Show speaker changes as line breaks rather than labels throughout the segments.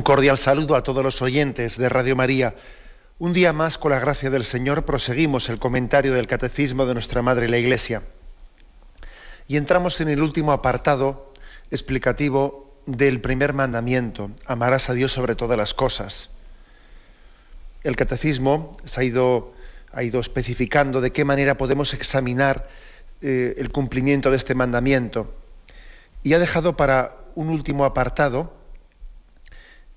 Un cordial saludo a todos los oyentes de Radio María. Un día más, con la gracia del Señor, proseguimos el comentario del Catecismo de nuestra Madre la Iglesia. Y entramos en el último apartado explicativo del primer mandamiento, amarás a Dios sobre todas las cosas. El Catecismo se ha ido, especificando de qué manera podemos examinar eh, el cumplimiento de este mandamiento y ha dejado para un último apartado,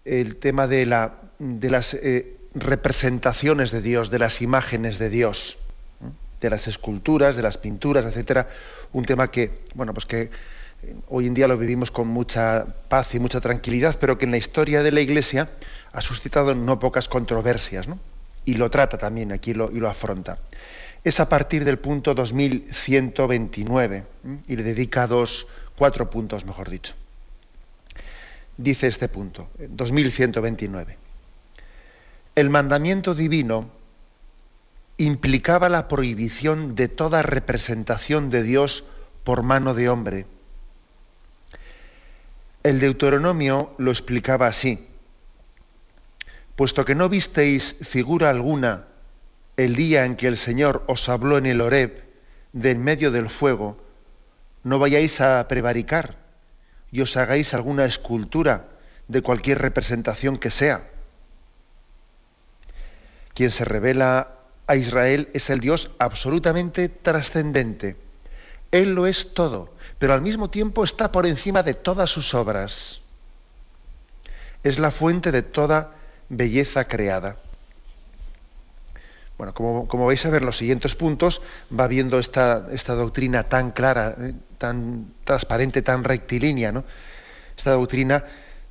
el tema de, la, de las eh, representaciones de Dios, de las imágenes de Dios, de las esculturas, de las pinturas, etcétera, un tema que, bueno, pues que eh, hoy en día lo vivimos con mucha paz y mucha tranquilidad, pero que en la historia de la Iglesia ha suscitado no pocas controversias, ¿no? y lo trata también aquí y lo afronta. Es a partir del punto 2129, y le dedica dos, cuatro puntos, mejor dicho dice este punto, 2129. El mandamiento divino implicaba la prohibición de toda representación de Dios por mano de hombre. El Deuteronomio lo explicaba así. Puesto que no visteis figura alguna el día en que el Señor os habló en el Horeb de en medio del fuego, no vayáis a prevaricar y os hagáis alguna escultura de cualquier representación que sea. Quien se revela a Israel es el Dios absolutamente trascendente. Él lo es todo, pero al mismo tiempo está por encima de todas sus obras. Es la fuente de toda belleza creada. Bueno, como, vais a ver los siguientes puntos, va viendo esta, esta doctrina tan clara, eh, tan transparente, tan rectilínea, ¿no? Esta doctrina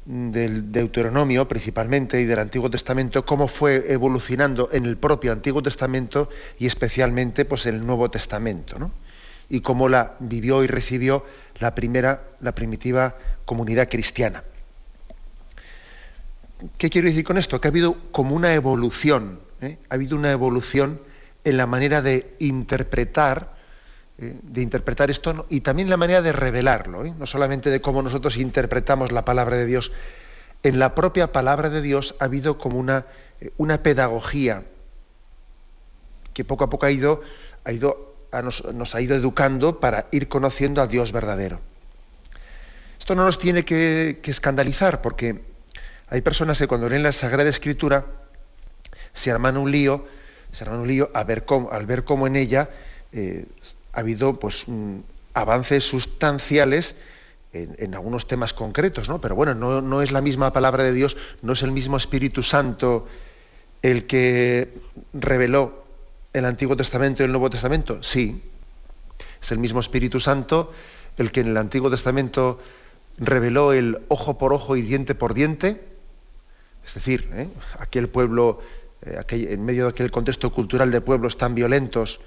del Deuteronomio principalmente y del Antiguo Testamento, cómo fue evolucionando en el propio Antiguo Testamento y especialmente pues, en el Nuevo Testamento, ¿no? y cómo la vivió y recibió la primera, la primitiva comunidad cristiana. ¿Qué quiero decir con esto? Que ha habido como una evolución ¿eh? ha habido una evolución en la manera de interpretar, eh, de interpretar esto y también la manera de revelarlo, ¿eh? no solamente de cómo nosotros interpretamos la palabra de Dios. En la propia palabra de Dios ha habido como una, una pedagogía que poco a poco ha ido, ha ido nos, ha ido educando para ir conociendo al Dios verdadero. Esto no nos tiene que, que escandalizar porque hay personas que cuando leen la Sagrada Escritura se arman un lío, se arman un lío al ver cómo en ella eh, ha habido pues, avances sustanciales en, algunos temas concretos, ¿no? Pero bueno, no, no, es la misma palabra de Dios, no es el mismo Espíritu Santo el que reveló el Antiguo Testamento y el Nuevo Testamento. Sí, es el mismo Espíritu Santo el que en el Antiguo Testamento reveló el ojo por ojo y diente por diente, es decir, ¿eh? aquel pueblo eh, en medio de aquel contexto cultural de pueblos tan violentos,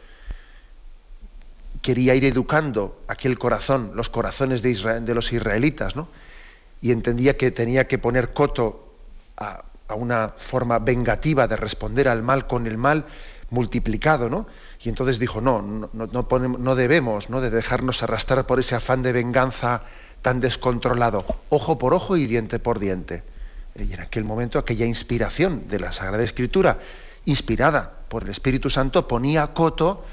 quería ir educando aquel corazón, los corazones de, los israelitas, ¿no? y entendía que tenía que poner coto a, una forma vengativa de responder al mal con el mal multiplicado, ¿no? Y entonces dijo, no, no, no, debemos ¿no? de dejarnos arrastrar por ese afán de venganza tan descontrolado, ojo por ojo y diente por diente. Y en aquel momento aquella inspiración de la Sagrada Escritura, inspirada por el Espíritu Santo, ponía coto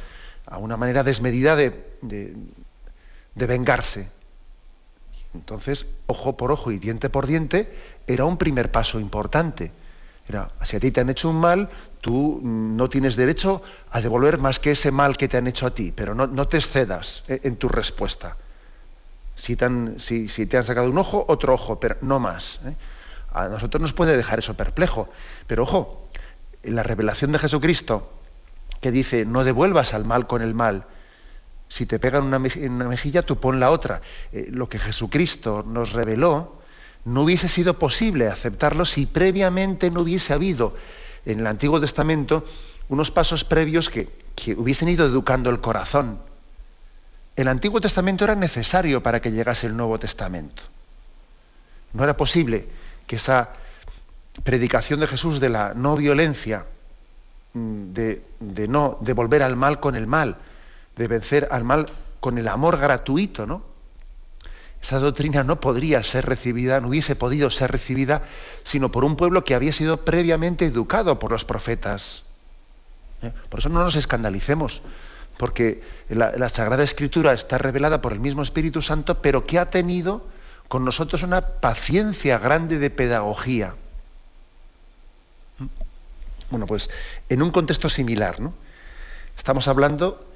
a una manera desmedida de, de, vengarse. Entonces, ojo por ojo y diente por diente era un primer paso importante. Era, si a ti te han hecho un mal, tú no tienes derecho a devolver más que ese mal que te han hecho a ti, pero no, te excedas eh, en tu respuesta. Si te, han, si, te han sacado un ojo, otro ojo, pero no más. ¿eh? A nosotros nos puede dejar eso perplejo. Pero ojo, en la revelación de Jesucristo, que dice, no devuelvas al mal con el mal. Si te pegan una, una mejilla, tú pon la otra. Eh, lo que Jesucristo nos reveló no hubiese sido posible aceptarlo si previamente no hubiese habido en el Antiguo Testamento unos pasos previos que, que hubiesen ido educando el corazón. El Antiguo Testamento era necesario para que llegase el Nuevo Testamento. No era posible que esa predicación de Jesús de la no violencia, mm, de, no devolver al mal con el mal, de vencer al mal con el amor gratuito, ¿no? Esa doctrina no podría ser recibida, no hubiese podido ser recibida, sino por un pueblo que había sido previamente educado por los profetas. ¿Eh? Por eso no nos escandalicemos, porque la, Sagrada Escritura está revelada por el mismo Espíritu Santo, pero que ha tenido con nosotros una paciencia grande de pedagogía. Bueno, pues en un contexto similar, ¿no? Estamos hablando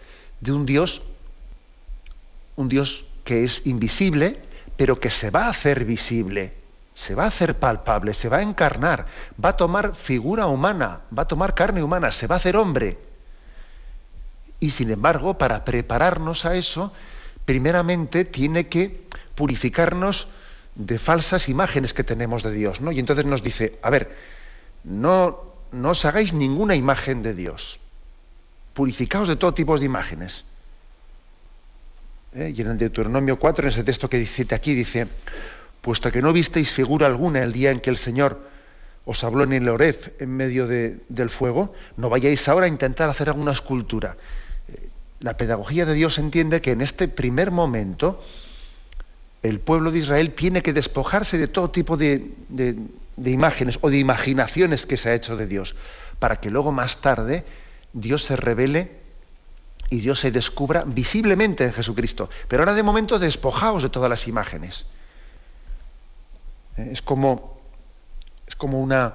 de un Dios, un Dios que es invisible, pero que se va a hacer visible, se va a hacer palpable, se va a encarnar, va a tomar figura humana, va a tomar carne humana, se va a hacer hombre. Y sin embargo, para prepararnos a eso, primeramente tiene que purificarnos de falsas imágenes que tenemos de Dios, ¿no? Y entonces nos dice, a ver, no, no os hagáis ninguna imagen de Dios purificaos de todo tipo de imágenes. ¿Eh? Y en el Deuteronomio 4, en ese texto que dice aquí, dice, puesto que no visteis figura alguna el día en que el Señor os habló en el Oref en medio del fuego, no vayáis ahora a intentar hacer alguna escultura. Eh, la pedagogía de Dios entiende que en este primer momento el pueblo de Israel tiene que despojarse de todo tipo de, imágenes o de imaginaciones que se ha hecho de Dios, para que luego más tarde Dios se revele y Dios se descubra visiblemente en Jesucristo. Pero ahora de momento despojaos de todas las imágenes. Eh, es como, es como una,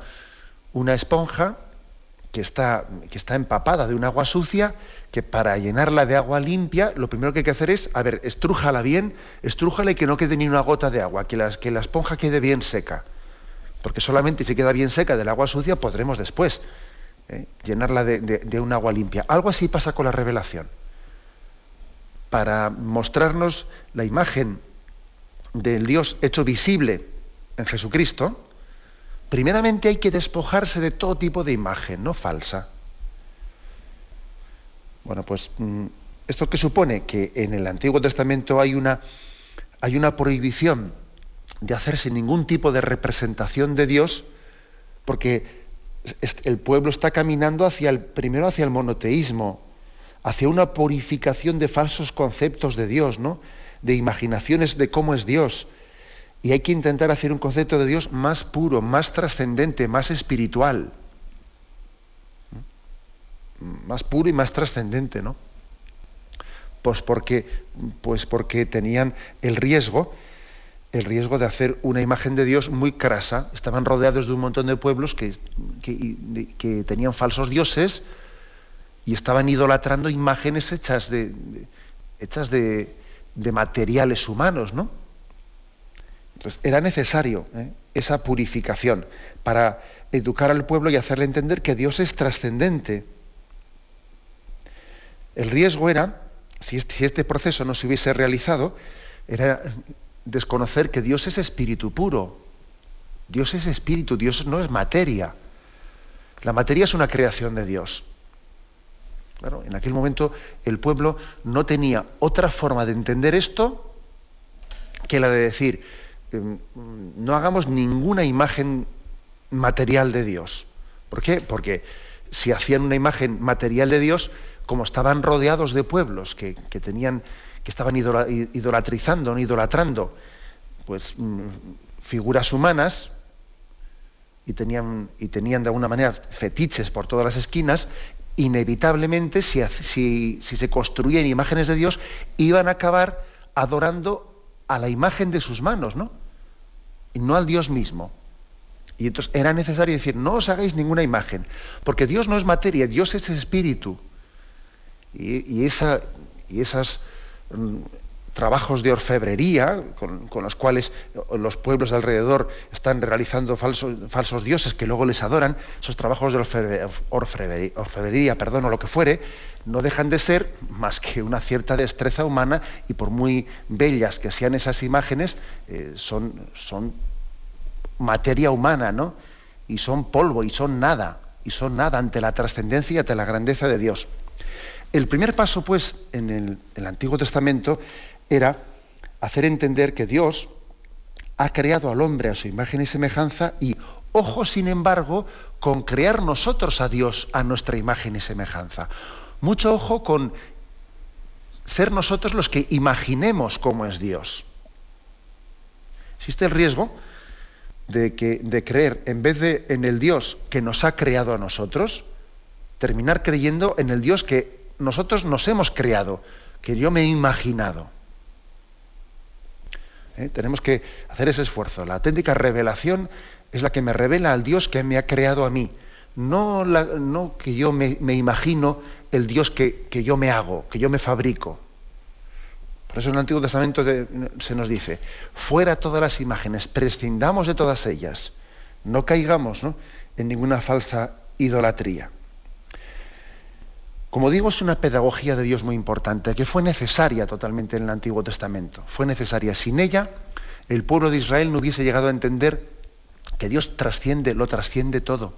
una esponja que está, que está empapada de un agua sucia, que para llenarla de agua limpia, lo primero que hay que hacer es, a ver, estrújala bien, estrújala y que no quede ni una gota de agua, que, que la esponja quede bien seca. Porque solamente si queda bien seca del agua sucia podremos después ¿eh? llenarla de, un agua limpia. Algo así pasa con la revelación. Para mostrarnos la imagen del Dios hecho visible en Jesucristo, primeramente hay que despojarse de todo tipo de imagen, no falsa. Bueno, pues mm, esto que supone que en el Antiguo Testamento hay una, hay una prohibición de hacerse ningún tipo de representación de Dios, porque el pueblo está caminando hacia el, primero hacia el monoteísmo, hacia una purificación de falsos conceptos de Dios, ¿no? de imaginaciones de cómo es Dios. Y hay que intentar hacer un concepto de Dios más puro, más trascendente, más espiritual. Más puro y más trascendente, ¿no? Pues porque, pues porque tenían el riesgo el riesgo de hacer una imagen de Dios muy crasa. Estaban rodeados de un montón de pueblos que, que, tenían falsos dioses y estaban idolatrando imágenes hechas de, hechas de, materiales humanos, ¿no? Entonces era necesario ¿eh? esa purificación para educar al pueblo y hacerle entender que Dios es trascendente. El riesgo era, si este, proceso no se hubiese realizado, era desconocer que Dios es espíritu puro. Dios es espíritu, Dios no es materia. La materia es una creación de Dios. Claro, en aquel momento el pueblo no tenía otra forma de entender esto que la de decir, no hagamos ninguna imagen material de Dios. ¿Por qué? Porque si hacían una imagen material de Dios, como estaban rodeados de pueblos que, tenían que estaban idolatrizando, idolatrando, pues mm, figuras humanas y tenían, y tenían de alguna manera fetiches por todas las esquinas, inevitablemente, si, si, si se construían imágenes de Dios, iban a acabar adorando a la imagen de sus manos, ¿no? Y no al Dios mismo. Y entonces era necesario decir, no os hagáis ninguna imagen, porque Dios no es materia, Dios es espíritu. Y, esa, y esas Mm, trabajos de orfebrería con, los cuales los pueblos de alrededor están realizando falsos, dioses que luego les adoran, esos trabajos de orfebrería, perdón, o lo que fuere, no dejan de ser más que una cierta destreza humana y por muy bellas que sean esas imágenes, eh, son, materia humana, ¿no? Y son polvo y son nada, y son nada ante la trascendencia y ante la grandeza de Dios. El primer paso, pues, en el Antiguo Testamento era hacer entender que Dios ha creado al hombre a su imagen y semejanza y, ojo, sin embargo, con crear nosotros a Dios a nuestra imagen y semejanza. Mucho ojo con ser nosotros los que imaginemos cómo es Dios. Existe el riesgo de, que, de creer, en vez de en el Dios que nos ha creado a nosotros, terminar creyendo en el Dios que nosotros nos hemos creado, que yo me he imaginado. ¿Eh? Tenemos que hacer ese esfuerzo. La auténtica revelación es la que me revela al Dios que me ha creado a mí, no, no que yo me, imagino el Dios que yo me hago, que yo me fabrico. Por eso en el Antiguo Testamento se nos dice, fuera todas las imágenes, prescindamos de todas ellas, no caigamos en ninguna falsa idolatría. Como digo, es una pedagogía de Dios muy importante, que fue necesaria totalmente en el Antiguo Testamento. Fue necesaria. Sin ella, el pueblo de Israel no hubiese llegado a entender que Dios trasciende, lo trasciende todo.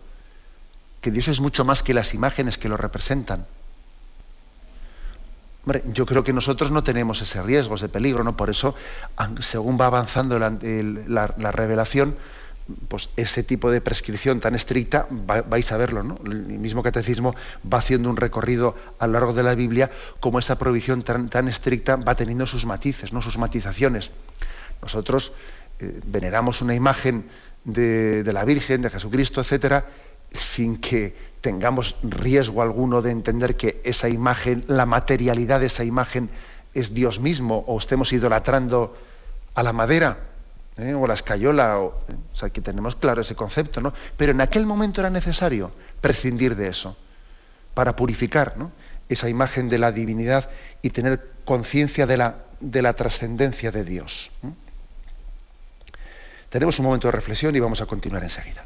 Que Dios es mucho más que las imágenes que lo representan yo creo que nosotros no tenemos ese riesgo, ese peligro, ¿no? Por eso, según va avanzando la, revelación, pues ese tipo de prescripción tan estricta, vais a verlo, ¿no? El mismo catecismo va haciendo un recorrido a lo largo de la Biblia, como esa prohibición tan, estricta va teniendo sus matices, ¿no? sus matizaciones. Nosotros eh, veneramos una imagen de, de la Virgen, de Jesucristo, etcétera, sin que tengamos riesgo alguno de entender que esa imagen, la materialidad de esa imagen es Dios mismo, o estemos idolatrando a la madera ¿eh? o la escayola, o, sea, que tenemos claro ese concepto, ¿no? Pero en aquel momento era necesario prescindir de eso para purificar esa imagen de la divinidad y tener conciencia de la, de la trascendencia de Dios. Tenemos un momento de reflexión y vamos a continuar enseguida.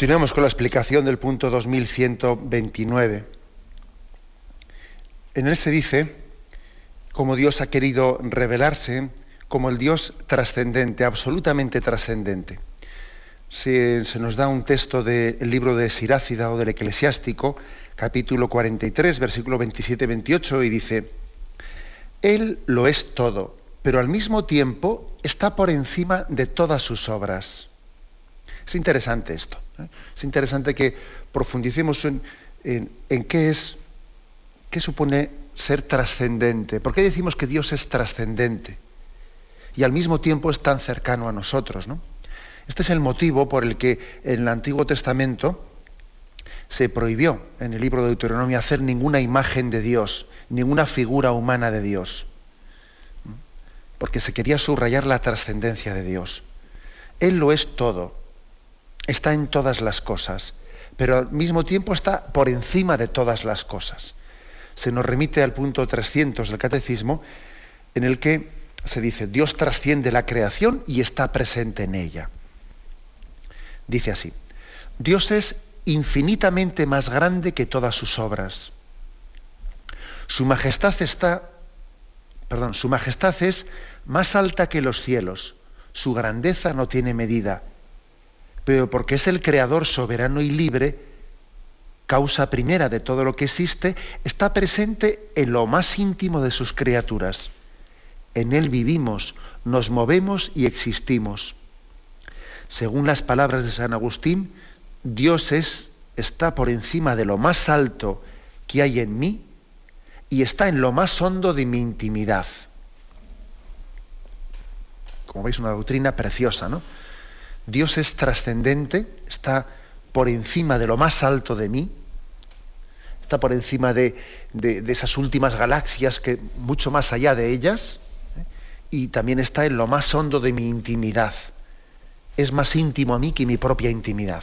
Continuamos con la explicación del punto 2129. En él se dice cómo Dios ha querido revelarse como el Dios trascendente, absolutamente trascendente. Se, se, nos da un texto del libro de Sirácida o del Eclesiástico, capítulo 43, versículo 27-28, y dice, Él lo es todo, pero al mismo tiempo está por encima de todas sus obras. Es interesante esto. ¿eh? Es interesante que profundicemos en, qué es, qué supone ser trascendente. ¿Por qué decimos que Dios es trascendente? Y al mismo tiempo es tan cercano a nosotros. Este es el motivo por el que en el Antiguo Testamento se prohibió en el libro de Deuteronomio hacer ninguna imagen de Dios, ninguna figura humana de Dios. Porque se quería subrayar la trascendencia de Dios. Él lo es todo está en todas las cosas, pero al mismo tiempo está por encima de todas las cosas. Se nos remite al punto 300 del Catecismo, en el que se dice, Dios trasciende la creación y está presente en ella. Dice así, Dios es infinitamente más grande que todas sus obras. Su majestad está, perdón, su majestad es más alta que los cielos. Su grandeza no tiene medida. Pero porque es el creador soberano y libre, causa primera de todo lo que existe, está presente en lo más íntimo de sus criaturas. En Él vivimos, nos movemos y existimos. Según las palabras de San Agustín, Dios es, está por encima de lo más alto que hay en mí y está en lo más hondo de mi intimidad. Como veis, una doctrina preciosa, ¿no? Dios es trascendente, está por encima de lo más alto de mí, está por encima de, esas últimas galaxias, que mucho más allá de ellas, ¿eh? y también está en lo más hondo de mi intimidad. Es más íntimo a mí que mi propia intimidad.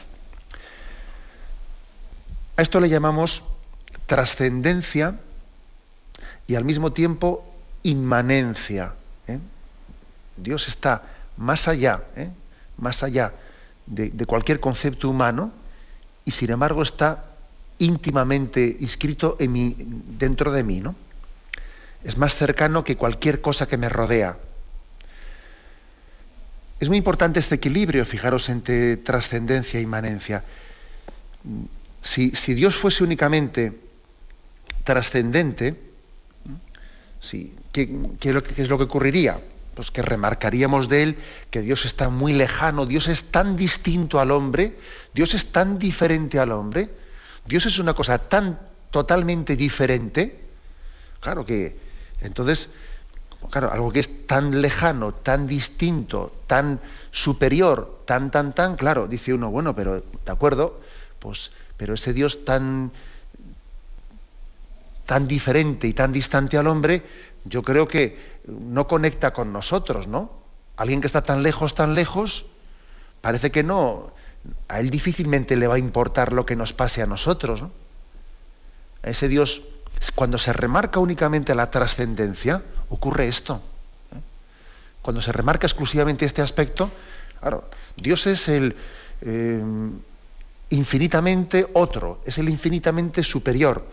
A esto le llamamos trascendencia y al mismo tiempo inmanencia. ¿eh? Dios está más allá, ¿eh? Más allá de, cualquier concepto humano y sin embargo está íntimamente inscrito en mí, dentro de mí, ¿no? Es más cercano que cualquier cosa que me rodea. Es muy importante este equilibrio, fijaros, entre trascendencia e inmanencia. Si, Dios fuese únicamente trascendente, ¿qué, ¿qué es lo que ocurriría? Pues que remarcaríamos de él que Dios está muy lejano, Dios es tan distinto al hombre, Dios es tan diferente al hombre, Dios es una cosa tan totalmente diferente, claro que entonces, claro, algo que es tan lejano, tan distinto, tan superior, tan, tan, tan, claro, dice uno, bueno, pero, ¿de acuerdo? Pues, pero ese Dios tan, tan diferente y tan distante al hombre, yo creo que no conecta con nosotros, ¿no? Alguien que está tan lejos, tan lejos, parece que no, a él difícilmente le va a importar lo que nos pase a nosotros, ¿no? A ese Dios, cuando se remarca únicamente la trascendencia, ocurre esto. ¿eh? Cuando se remarca exclusivamente este aspecto, claro, Dios es el eh, infinitamente otro, es el infinitamente superior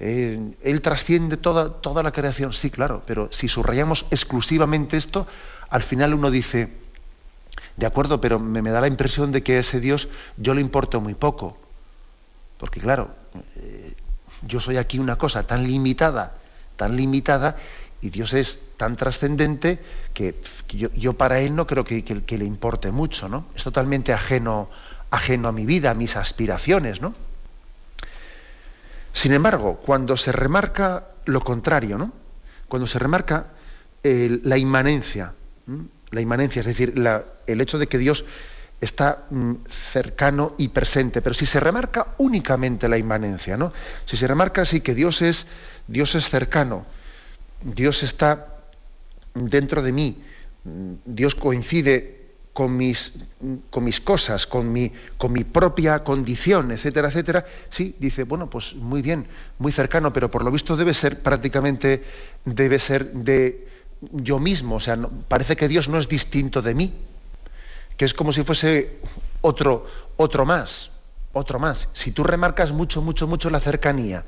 eh, él trasciende toda, toda la creación, sí, claro, pero si subrayamos exclusivamente esto, al final uno dice, de acuerdo, pero me, da la impresión de que a ese Dios yo le importo muy poco. Porque claro, eh, yo soy aquí una cosa tan limitada, tan limitada, y Dios es tan trascendente que, yo, para Él no creo que, que, le importe mucho, ¿no? Es totalmente ajeno, ajeno a mi vida, a mis aspiraciones, ¿no? Sin embargo, cuando se remarca lo contrario, ¿no? cuando se remarca la inmanencia, la inmanencia, es decir, el hecho de que Dios está mm, cercano y presente, pero si se remarca únicamente la inmanencia, ¿no? si se remarca así que Dios es, Dios es cercano, Dios está dentro de mí, Dios coincide con mis, con mis cosas, con mi, con mi propia condición, etcétera, etcétera, sí, dice, bueno, pues muy bien, muy cercano, pero por lo visto debe ser prácticamente, debe ser de yo mismo, o sea, parece que Dios no es distinto de mí, que es como si fuese otro, otro más, otro más. Si tú remarcas mucho, mucho, mucho la cercanía,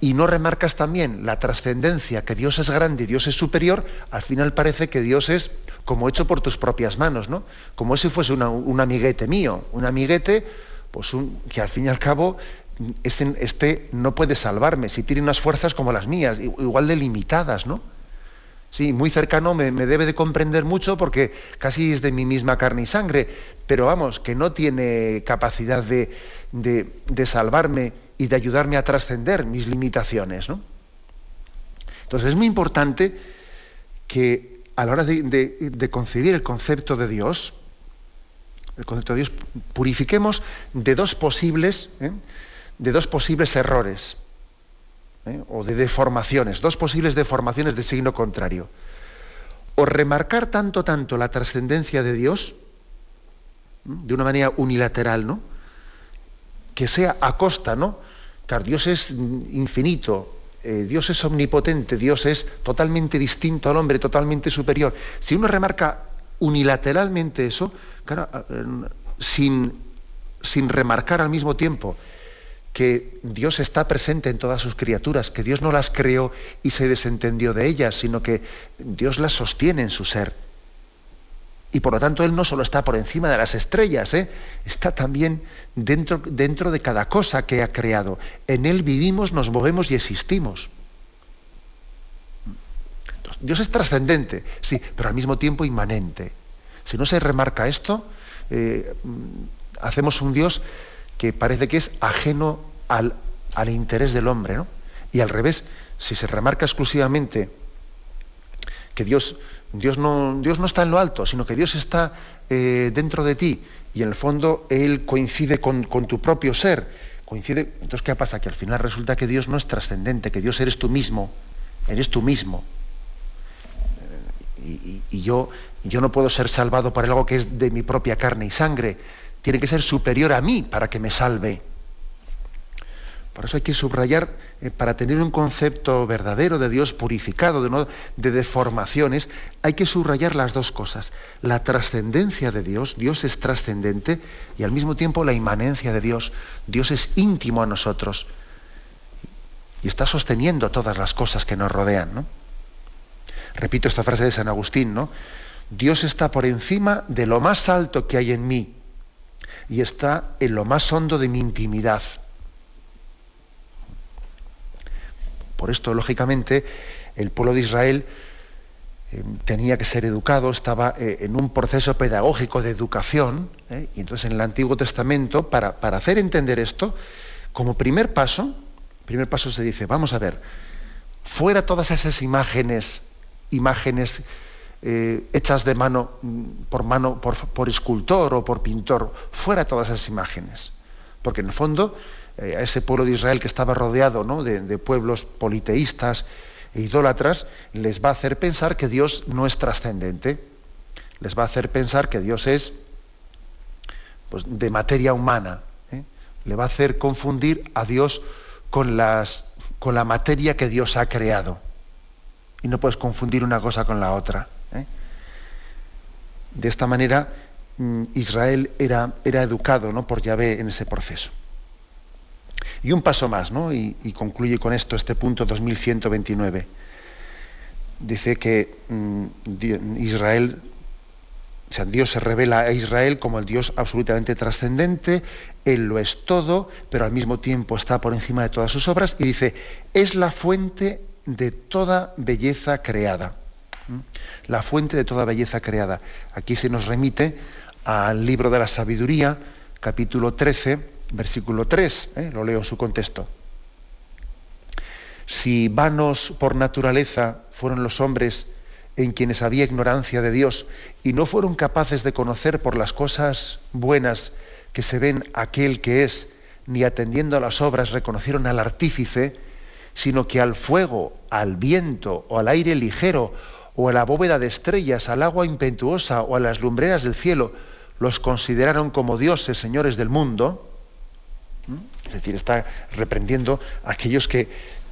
y no remarcas también la trascendencia, que Dios es grande y Dios es superior, al final parece que Dios es como hecho por tus propias manos, ¿no? Como si fuese un amiguete mío, un amiguete, pues que al fin y al cabo este, este, no puede salvarme, si tiene unas fuerzas como las mías, igual de limitadas, ¿no? Sí, muy cercano, me, debe de comprender mucho porque casi es de mi misma carne y sangre, pero vamos, que no tiene capacidad de, de salvarme y de ayudarme a trascender mis limitaciones, ¿no? Entonces es muy importante que a la hora de, concebir el concepto de Dios, el concepto de Dios, purifiquemos de dos posibles, ¿eh? de dos posibles errores ¿eh? o de deformaciones, dos posibles deformaciones de signo contrario. O remarcar tanto, tanto la trascendencia de Dios de una manera unilateral, ¿no? Que sea a costa, ¿no? Dios es infinito, eh, Dios es omnipotente, Dios es totalmente distinto al hombre, totalmente superior. Si uno remarca unilateralmente eso, sin, sin remarcar al mismo tiempo que Dios está presente en todas sus criaturas, que Dios no las creó y se desentendió de ellas, sino que Dios las sostiene en su ser. Y por lo tanto Él no solo está por encima de las estrellas, ¿eh? está también dentro, dentro de cada cosa que ha creado. En Él vivimos, nos movemos y existimos. Dios es trascendente, sí, pero al mismo tiempo inmanente. Si no se remarca esto, eh, hacemos un Dios que parece que es ajeno al, interés del hombre, ¿no? Y al revés, si se remarca exclusivamente que Dios, Dios, no, Dios no está en lo alto, sino que Dios está eh, dentro de ti y en el fondo Él coincide con, tu propio ser, coincide, entonces ¿qué pasa? Que al final resulta que Dios no es trascendente, que Dios eres tú mismo, eres tú mismo. Eh, y, yo, yo no puedo ser salvado por algo que es de mi propia carne y sangre, tiene que ser superior a mí para que me salve. Por eso hay que subrayar, eh, para tener un concepto verdadero de Dios purificado, de, de deformaciones, hay que subrayar las dos cosas. La trascendencia de Dios, Dios es trascendente, y al mismo tiempo la inmanencia de Dios. Dios es íntimo a nosotros y está sosteniendo todas las cosas que nos rodean. Repito esta frase de San Agustín, ¿no? Dios está por encima de lo más alto que hay en mí y está en lo más hondo de mi intimidad. Por esto, lógicamente, el pueblo de Israel eh, tenía que ser educado, estaba eh, en un proceso pedagógico de educación, eh, y entonces en el Antiguo Testamento, para, hacer entender esto, como primer paso, primer paso se dice, vamos a ver, fuera todas esas imágenes, imágenes hechas de mano, mm, por mano, por, escultor o por pintor, fuera todas esas imágenes. Porque en el fondo, eh, a ese pueblo de Israel que estaba rodeado de, pueblos politeístas e idólatras, les va a hacer pensar que Dios no es trascendente. Les va a hacer pensar que Dios es pues, de materia humana. ¿eh? Le va a hacer confundir a Dios con, la materia que Dios ha creado. Y no puedes confundir una cosa con la otra. ¿eh? De esta manera, mm, Israel era, era educado ¿no? por Yahvé en ese proceso. Y un paso más, ¿no? y, concluye con esto este punto 2129. Dice que mm, Israel, o sea, Dios se revela a Israel como el Dios absolutamente trascendente, Él lo es todo, pero al mismo tiempo está por encima de todas sus obras, y dice, es la fuente de toda belleza creada la fuente de toda belleza creada. Aquí se nos remite al libro de la sabiduría, capítulo 13, versículo 3, ¿eh? lo leo su contexto. Si vanos por naturaleza fueron los hombres en quienes había ignorancia de Dios y no fueron capaces de conocer por las cosas buenas que se ven aquel que es, ni atendiendo a las obras reconocieron al artífice, sino que al fuego, al viento o al aire ligero o a la bóveda de estrellas, al agua impetuosa o a las lumbreras del cielo, los consideraron como dioses, señores del mundo, es decir, está reprendiendo a aquellos que,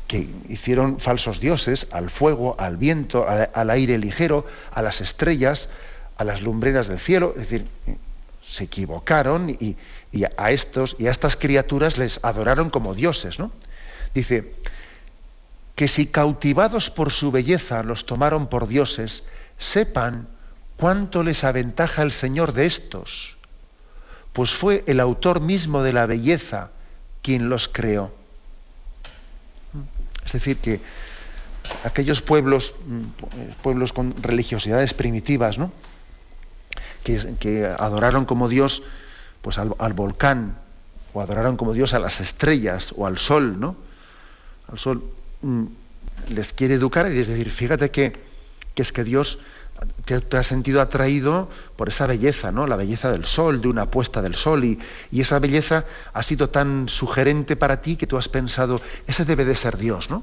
que hicieron falsos dioses, al fuego, al viento, al, aire ligero, a las estrellas, a las lumbreras del cielo, es decir, se equivocaron y, y, a estos y a estas criaturas les adoraron como dioses, ¿no? Dice, que si cautivados por su belleza los tomaron por dioses, sepan cuánto les aventaja el Señor de estos, pues fue el autor mismo de la belleza quien los creó. Es decir, que aquellos pueblos, pueblos con religiosidades primitivas, ¿no? que, adoraron como Dios pues al, al, volcán, o adoraron como Dios a las estrellas o al sol, ¿no? Al sol Mm, les quiere educar y es decir, fíjate que, es que Dios te, te, ha sentido atraído por esa belleza, ¿no? La belleza del sol, de una puesta del sol, y, esa belleza ha sido tan sugerente para ti que tú has pensado, ese debe de ser Dios, ¿no?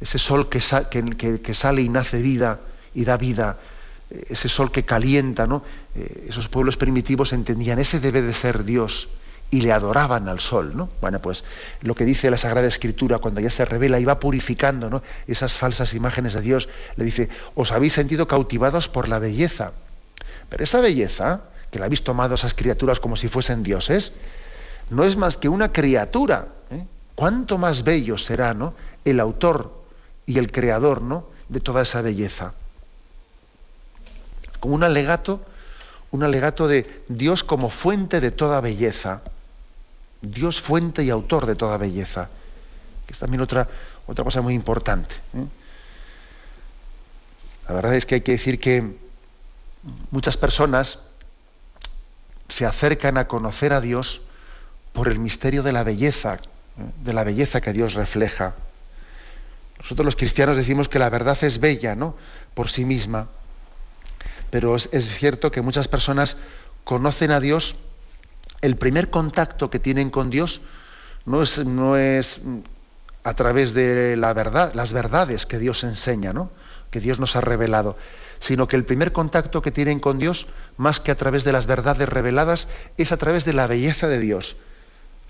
Ese sol que, sale y nace vida y da vida, ese sol que calienta, ¿no? Eh, esos pueblos primitivos entendían, ese debe de ser Dios. Y le adoraban al sol, ¿no? Bueno, pues lo que dice la Sagrada Escritura cuando ya se revela y va purificando ¿no? esas falsas imágenes de Dios, le dice, os habéis sentido cautivados por la belleza. Pero esa belleza, que la habéis tomado esas criaturas como si fuesen dioses, no es más que una criatura. ¿eh? ¿Cuánto más bello será ¿no? el autor y el creador ¿no? de toda esa belleza? Como un alegato, un alegato de Dios como fuente de toda belleza. Dios fuente y autor de toda belleza, que es también otra, otra cosa muy importante. ¿eh? La verdad es que hay que decir que muchas personas se acercan a conocer a Dios por el misterio de la belleza, ¿eh? de la belleza que Dios refleja. Nosotros los cristianos decimos que la verdad es bella, ¿no? Por sí misma. Pero es, es cierto que muchas personas conocen a Dios el primer contacto que tienen con Dios no es, no es a través de las verdades que Dios enseña, ¿no? que Dios nos ha revelado, sino que el primer contacto que tienen con Dios, más que a través de las verdades reveladas, es a través de la belleza de Dios,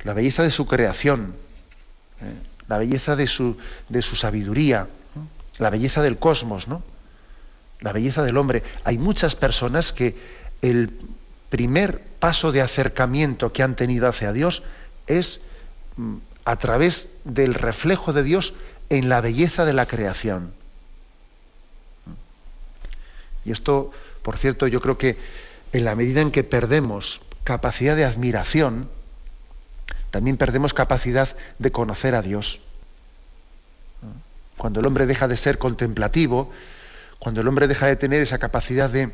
la belleza de su creación, ¿eh? la belleza de su, de su sabiduría, la belleza del cosmos, ¿no? la belleza del hombre. Hay muchas personas que el primer paso de acercamiento que han tenido hacia Dios es mm, a través del reflejo de Dios en la belleza de la creación. Y esto, por cierto, yo creo que en la medida en que perdemos capacidad de admiración, también perdemos capacidad de conocer a Dios. Cuando el hombre deja de ser contemplativo, cuando el hombre deja de tener esa capacidad de,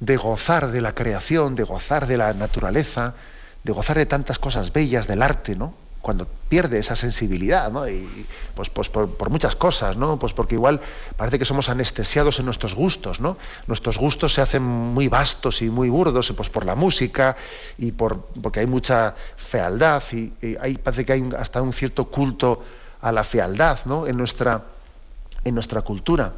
de gozar de la creación, de gozar de la naturaleza, de gozar de tantas cosas bellas del arte, ¿no? Cuando pierde esa sensibilidad, ¿no? Y, pues, pues por, muchas cosas, ¿no? Pues porque igual parece que somos anestesiados en nuestros gustos, ¿no? Nuestros gustos se hacen muy vastos y muy burdos, pues por la música y por porque hay mucha fealdad y, y parece que hay hasta un cierto culto a la fealdad, ¿no? En nuestra en nuestra cultura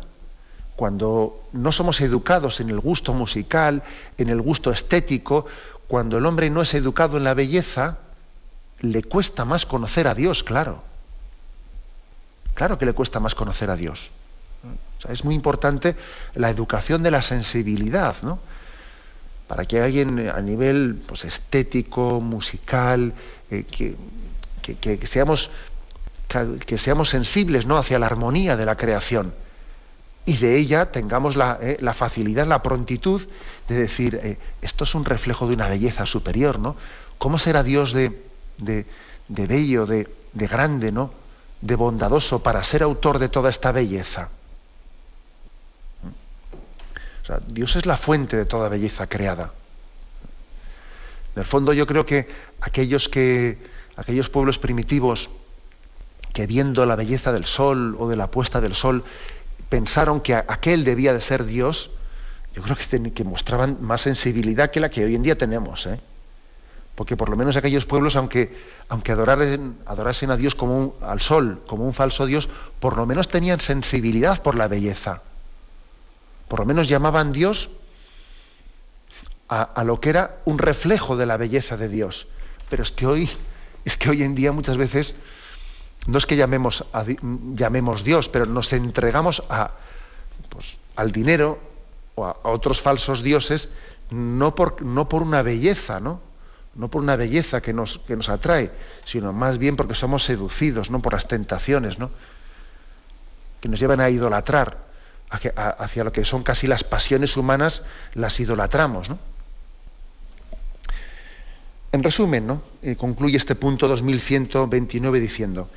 cuando no somos educados en el gusto musical, en el gusto estético, cuando el hombre no es educado en la belleza, le cuesta más conocer a Dios, claro. Claro que le cuesta más conocer a Dios. es muy importante la educación de la sensibilidad, ¿no? Para que alguien a nivel pues, estético, musical, eh, que, seamos, que, seamos sensibles ¿no? hacia la armonía de la creación y de ella tengamos la, eh, facilidad, la prontitud de decir, eh, esto es un reflejo de una belleza superior, ¿no? ¿Cómo será Dios de, de, bello, de, de, grande, ¿no? De bondadoso para ser autor de toda esta belleza? O sea, Dios es la fuente de toda belleza creada. En el fondo yo creo que aquellos que aquellos pueblos primitivos que viendo la belleza del sol o de la puesta del sol pensaron que aquel debía de ser Dios, yo creo que, mostraban más sensibilidad que la que hoy en día tenemos. ¿eh? Porque por lo menos aquellos pueblos, aunque, adorasen a Dios como al sol, como un falso Dios, por lo menos tenían sensibilidad por la belleza. Por lo menos llamaban Dios a, a, lo que era un reflejo de la belleza de Dios. Pero es que hoy, es que hoy en día muchas veces no es que llamemos, llamemos Dios, pero nos entregamos a, pues, al dinero o a, otros falsos dioses, no por, no por una belleza, ¿no? No por una belleza que nos, que nos atrae, sino más bien porque somos seducidos, ¿no? Por las tentaciones, ¿no? Que nos llevan a idolatrar hacia, hacia lo que son casi las pasiones humanas, las idolatramos, ¿no? En resumen, ¿no? Eh, concluye este punto 2129 diciendo,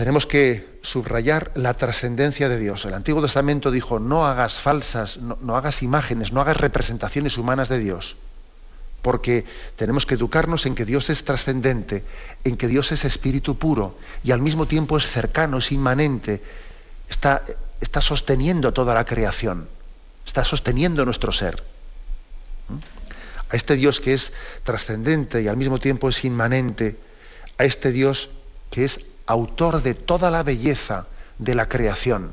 tenemos que subrayar la trascendencia de Dios. El Antiguo Testamento dijo, no hagas falsas, no, hagas imágenes, no hagas representaciones humanas de Dios, porque tenemos que educarnos en que Dios es trascendente, en que Dios es espíritu puro y al mismo tiempo es cercano, es inmanente, está, está sosteniendo toda la creación, está sosteniendo nuestro ser. ¿Mm? A este Dios que es trascendente y al mismo tiempo es inmanente, a este Dios que es autor de toda la belleza de la creación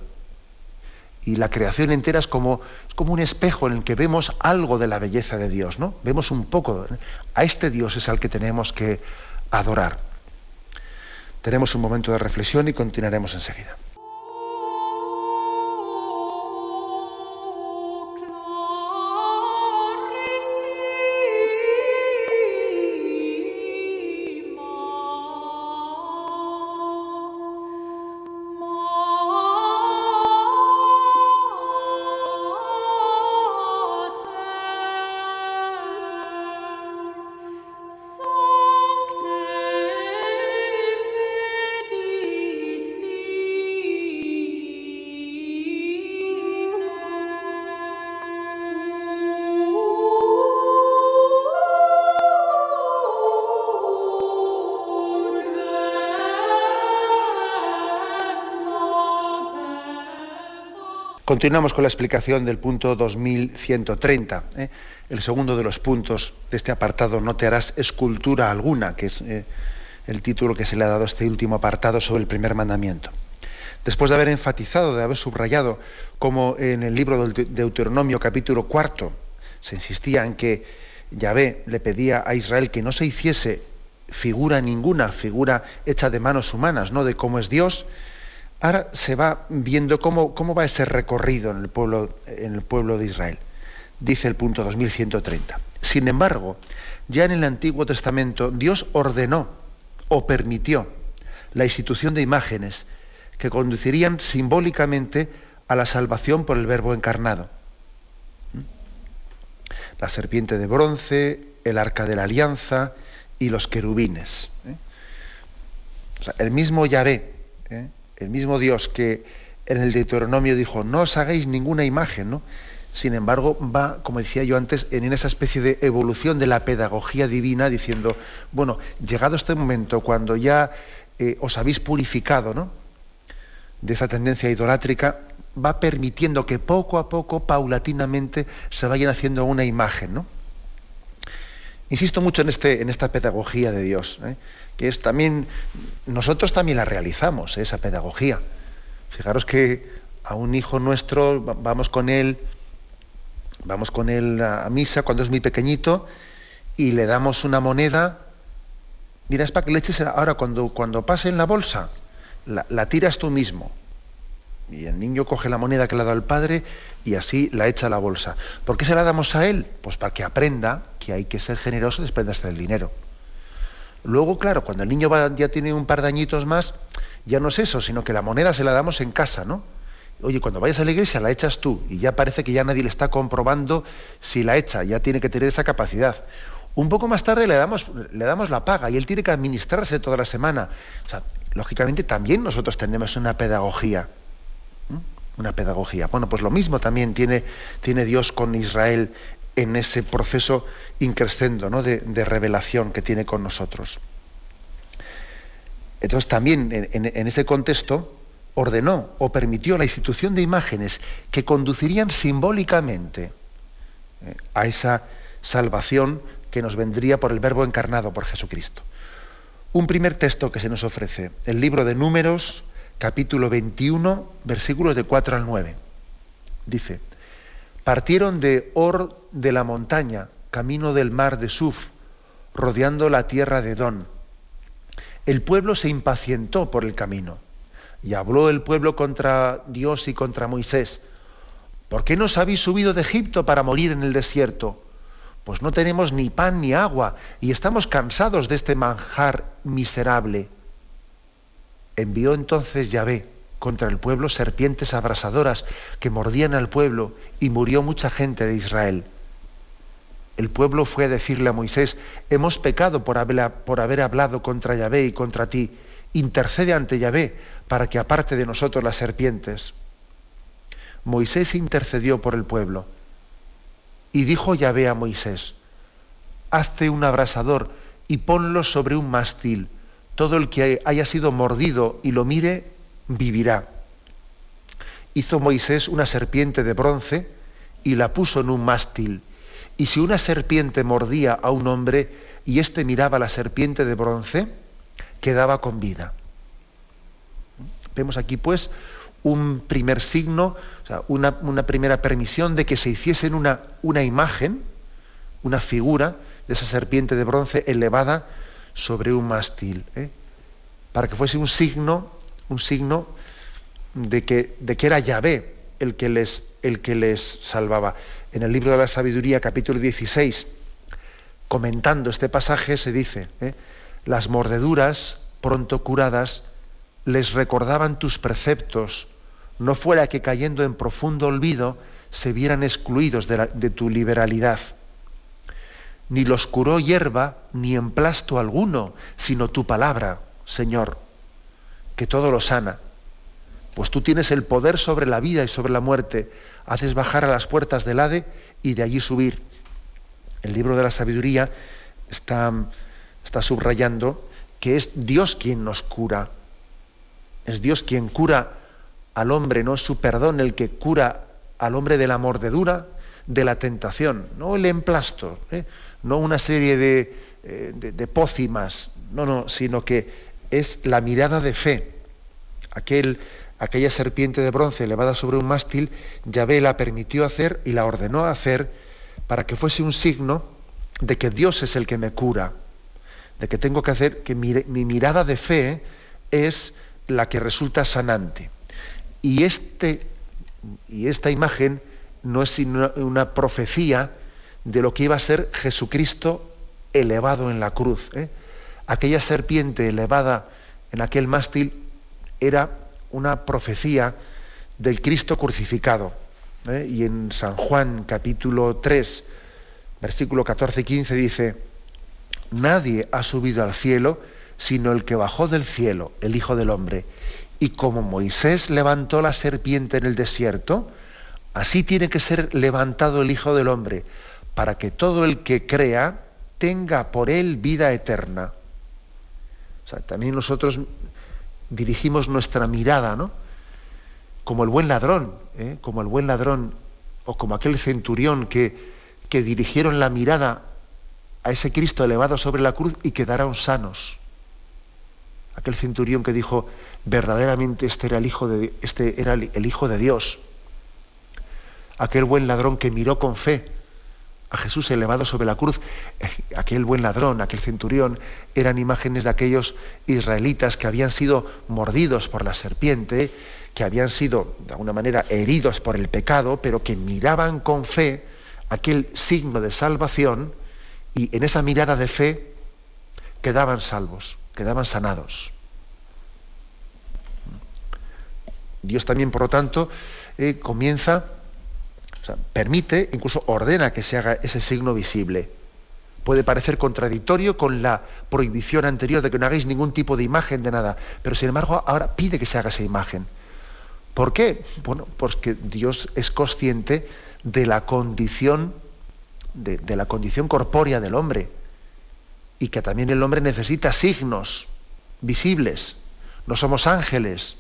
y la creación entera es como, es como un espejo en el que vemos algo de la belleza de Dios, ¿no? Vemos un poco. A este Dios es al que tenemos que adorar. Tenemos un momento de reflexión y continuaremos enseguida. Continuamos con la explicación del punto 2130. ¿eh? El segundo de los puntos de este apartado, no te harás escultura alguna, que es eh, el título que se le ha dado a este último apartado sobre el primer mandamiento. Después de haber enfatizado, de haber subrayado, como en el libro del Deuteronomio capítulo cuarto se insistía en que Yahvé le pedía a Israel que no se hiciese figura ninguna, figura hecha de manos humanas, ¿no? de cómo es Dios, Ahora se va viendo cómo, cómo va ese recorrido en el, pueblo, en el pueblo de Israel. Dice el punto 2130. Sin embargo, ya en el Antiguo Testamento Dios ordenó o permitió la institución de imágenes que conducirían simbólicamente a la salvación por el Verbo encarnado. ¿Mm? La serpiente de bronce, el arca de la alianza y los querubines. ¿eh? el mismo Yahvé, ¿eh? El mismo Dios que en el Deuteronomio dijo, no os hagáis ninguna imagen, ¿no? Sin embargo, va, como decía yo antes, en esa especie de evolución de la pedagogía divina, diciendo, bueno, llegado este momento, cuando ya eh, os habéis purificado ¿no? de esa tendencia idolátrica, va permitiendo que poco a poco, paulatinamente, se vayan haciendo una imagen. ¿no? Insisto mucho en, este, en esta pedagogía de Dios. ¿eh? que es también, nosotros también la realizamos, ¿eh? esa pedagogía. Fijaros que a un hijo nuestro vamos con él, vamos con él a misa cuando es muy pequeñito y le damos una moneda. Mira, es para que le eches ahora cuando, cuando pase en la bolsa, la, tiras tú mismo. Y el niño coge la moneda que le ha dado el padre y así la echa a la bolsa. ¿Por qué se la damos a él? Pues para que aprenda que hay que ser generoso y desprenderse del dinero. Luego, claro, cuando el niño ya tiene un par de añitos más, ya no es eso, sino que la moneda se la damos en casa, ¿no? Oye, cuando vayas a la iglesia la echas tú y ya parece que ya nadie le está comprobando si la echa, ya tiene que tener esa capacidad. Un poco más tarde le damos, le damos la paga y él tiene que administrarse toda la semana. O sea, lógicamente también nosotros tenemos una pedagogía. Una pedagogía. Bueno, pues lo mismo también tiene, tiene Dios con Israel en ese proceso increscendo ¿no? de, revelación que tiene con nosotros. Entonces también en, ese contexto ordenó o permitió la institución de imágenes que conducirían simbólicamente eh, a esa salvación que nos vendría por el verbo encarnado por Jesucristo. Un primer texto que se nos ofrece, el libro de Números, capítulo 21, versículos de 4 al 9. Dice, Partieron de Or de la montaña, camino del mar de Suf, rodeando la tierra de Don. El pueblo se impacientó por el camino y habló el pueblo contra Dios y contra Moisés. ¿Por qué nos habéis subido de Egipto para morir en el desierto? Pues no tenemos ni pan ni agua y estamos cansados de este manjar miserable. Envió entonces Yahvé contra el pueblo serpientes abrasadoras que mordían al pueblo y murió mucha gente de Israel. El pueblo fue a decirle a Moisés, hemos pecado por haber, hablado contra Yahvé y contra ti. Intercede ante Yahvé para que aparte de nosotros las serpientes. Moisés intercedió por el pueblo. Y dijo Yahvé a Moisés, hazte un abrasador y ponlo sobre un mástil. Todo el que haya sido mordido y lo mire, vivirá. Hizo Moisés una serpiente de bronce y la puso en un mástil. Y si una serpiente mordía a un hombre y éste miraba la serpiente de bronce, quedaba con vida. Vemos aquí pues un primer signo, o sea, una, primera permisión de que se hiciesen una, una imagen, una figura de esa serpiente de bronce elevada sobre un mástil, ¿eh? para que fuese un signo, un signo de que, de que era Yahvé el que, les, el que les salvaba. En el libro de la sabiduría, capítulo 16, comentando este pasaje, se dice, ¿eh? las mordeduras pronto curadas les recordaban tus preceptos, no fuera que cayendo en profundo olvido se vieran excluidos de, tu liberalidad. Ni los curó hierba ni emplasto alguno, sino tu palabra, Señor, que todo lo sana. Pues tú tienes el poder sobre la vida y sobre la muerte. Haces bajar a las puertas del Hade y de allí subir. El libro de la sabiduría está, está subrayando que es Dios quien nos cura. Es Dios quien cura al hombre, no es su perdón el que cura al hombre de la mordedura, de la tentación, no el emplasto, ¿eh? no una serie eh, de, pócimas, no, no, sino que es la mirada de fe. Aquel, aquella serpiente de bronce elevada sobre un mástil, Yahvé la permitió hacer y la ordenó hacer para que fuese un signo de que Dios es el que me cura, de que tengo que hacer que mi mirada de fe es la que resulta sanante. Y, este, y esta imagen no es sino una profecía de lo que iba a ser Jesucristo elevado en la cruz. ¿eh? Aquella serpiente elevada en aquel mástil era una profecía del Cristo crucificado. ¿eh? Y en San Juan capítulo 3, versículo 14 y 15 dice, nadie ha subido al cielo sino el que bajó del cielo, el Hijo del Hombre. Y como Moisés levantó la serpiente en el desierto, así tiene que ser levantado el Hijo del Hombre, para que todo el que crea tenga por él vida eterna. O sea, también nosotros dirigimos nuestra mirada, ¿no? Como el buen ladrón, ¿eh? como el buen ladrón, o como aquel centurión que, que dirigieron la mirada a ese Cristo elevado sobre la cruz y quedaron sanos. Aquel centurión que dijo, verdaderamente este era el hijo de, este era el hijo de Dios. Aquel buen ladrón que miró con fe a Jesús elevado sobre la cruz, eh, aquel buen ladrón, aquel centurión, eran imágenes de aquellos israelitas que habían sido mordidos por la serpiente, que habían sido de alguna manera heridos por el pecado, pero que miraban con fe aquel signo de salvación y en esa mirada de fe quedaban salvos, quedaban sanados. Dios también, por lo tanto, eh, comienza, permite, incluso ordena que se haga ese signo visible. Puede parecer contradictorio con la prohibición anterior de que no hagáis ningún tipo de imagen de nada, pero sin embargo ahora pide que se haga esa imagen. ¿Por qué? Bueno, porque Dios es consciente de la condición, de la condición corpórea del hombre y que también el hombre necesita signos visibles. No somos ángeles,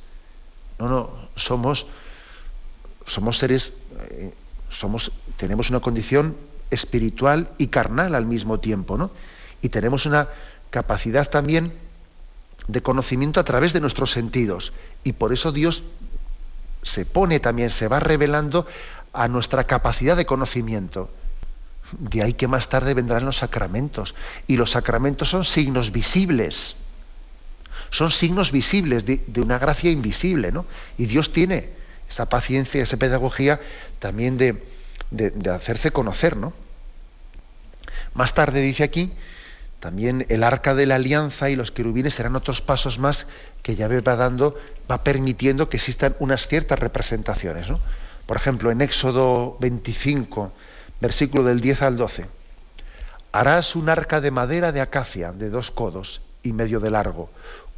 no, no, somos, somos seres, eh, somos, tenemos una condición espiritual y carnal al mismo tiempo, ¿no? Y tenemos una capacidad también de conocimiento a través de nuestros sentidos. Y por eso Dios se pone también, se va revelando a nuestra capacidad de conocimiento. De ahí que más tarde vendrán los sacramentos. Y los sacramentos son signos visibles son signos visibles de, una gracia invisible, ¿no? Y Dios tiene esa paciencia, esa pedagogía también de, hacerse conocer, ¿no? Más tarde dice aquí, también el arca de la alianza y los querubines serán otros pasos más que ya va dando, va permitiendo que existan unas ciertas representaciones. ¿no? Por ejemplo, en Éxodo 25, versículo del 10 al 12, harás un arca de madera de acacia de dos codos y medio de largo,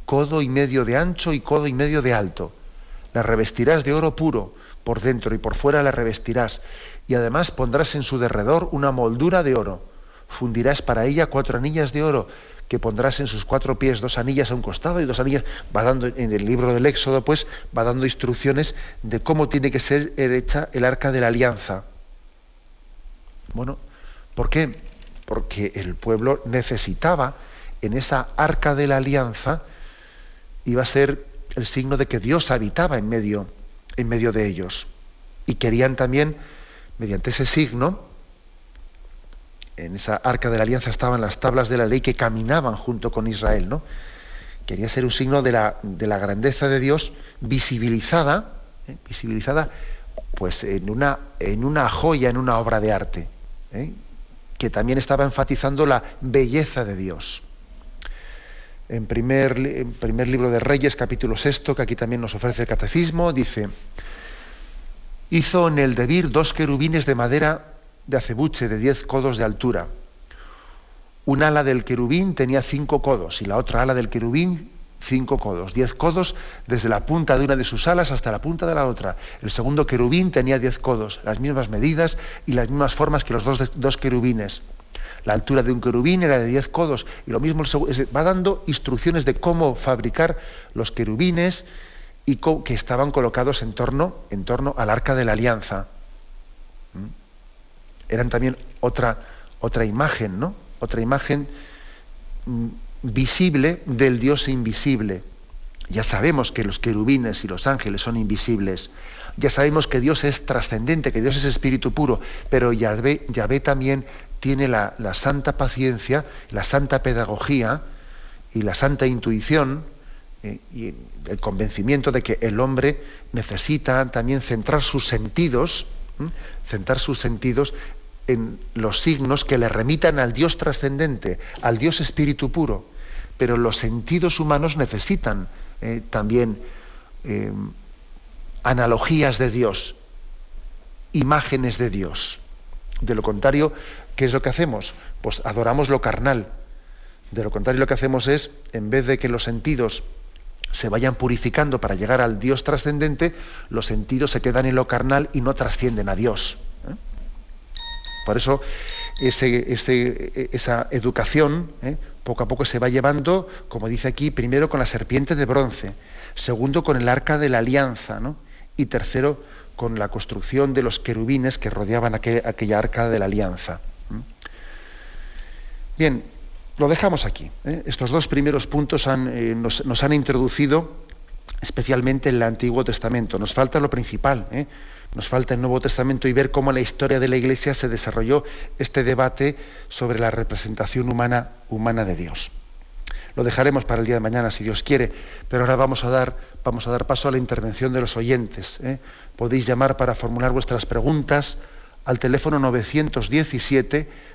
codo y medio de ancho y codo y medio de alto. La revestirás de oro puro, por dentro y por fuera la revestirás, y además pondrás en su derredor una moldura de oro. Fundirás para ella cuatro anillas de oro, que pondrás en sus cuatro pies, dos anillas a un costado y dos anillas. Va dando en el libro del Éxodo, pues, va dando instrucciones de cómo tiene que ser hecha el arca de la alianza. Bueno, ¿por qué? Porque el pueblo necesitaba en esa arca de la alianza iba a ser el signo de que Dios habitaba en medio, en medio de ellos. Y querían también, mediante ese signo, en esa arca de la alianza estaban las tablas de la ley que caminaban junto con Israel, ¿no? Quería ser un signo de la, de la grandeza de Dios visibilizada, ¿eh? visibilizada pues en una, en una joya, en una obra de arte, ¿eh? que también estaba enfatizando la belleza de Dios. En primer, libro de Reyes, capítulo sexto, que aquí también nos ofrece el catecismo, dice, hizo en el Debir dos querubines de madera de acebuche de diez codos de altura. Un ala del querubín tenía cinco codos y la otra ala del querubín cinco codos, diez codos desde la punta de una de sus alas hasta la punta de la otra. El segundo querubín tenía diez codos, las mismas medidas y las mismas formas que los dos querubines. La altura de un querubín era de diez codos y lo mismo va dando instrucciones de cómo fabricar los querubines y que estaban colocados en torno, en torno al arca de la alianza. ¿Mm? Eran también otra, otra imagen, ¿no? Otra imagen mm, visible del Dios invisible. Ya sabemos que los querubines y los ángeles son invisibles. Ya sabemos que Dios es trascendente, que Dios es espíritu puro, pero Yahvé, Yahvé también tiene la, santa paciencia, la santa pedagogía y la santa intuición eh, y el convencimiento de que el hombre necesita también centrar sus sentidos, centrar sus sentidos en los signos que le remitan al Dios trascendente, al Dios espíritu puro. Pero los sentidos humanos necesitan eh, también eh, analogías de Dios, imágenes de Dios. De lo contrario, ¿qué es lo que hacemos? Pues adoramos lo carnal. De lo contrario, lo que hacemos es, en vez de que los sentidos se vayan purificando para llegar al Dios trascendente, los sentidos se quedan en lo carnal y no trascienden a Dios. Por eso esa educación ¿eh? poco a poco se va llevando, como dice aquí, primero con la serpiente de bronce, segundo con el arca de la alianza, y tercero con la construcción de los querubines que rodeaban aquella arca de la alianza. Bien, lo dejamos aquí. ¿eh? Estos dos primeros puntos eh, nos, han introducido especialmente en el Antiguo Testamento. Nos falta lo principal. Nos falta el Nuevo Testamento y ver cómo en la historia de la Iglesia se desarrolló este debate sobre la representación humana, humana de Dios. Lo dejaremos para el día de mañana, si Dios quiere, pero ahora vamos a dar, vamos a dar paso a la intervención de los oyentes. ¿eh? Podéis llamar para formular vuestras preguntas al teléfono 917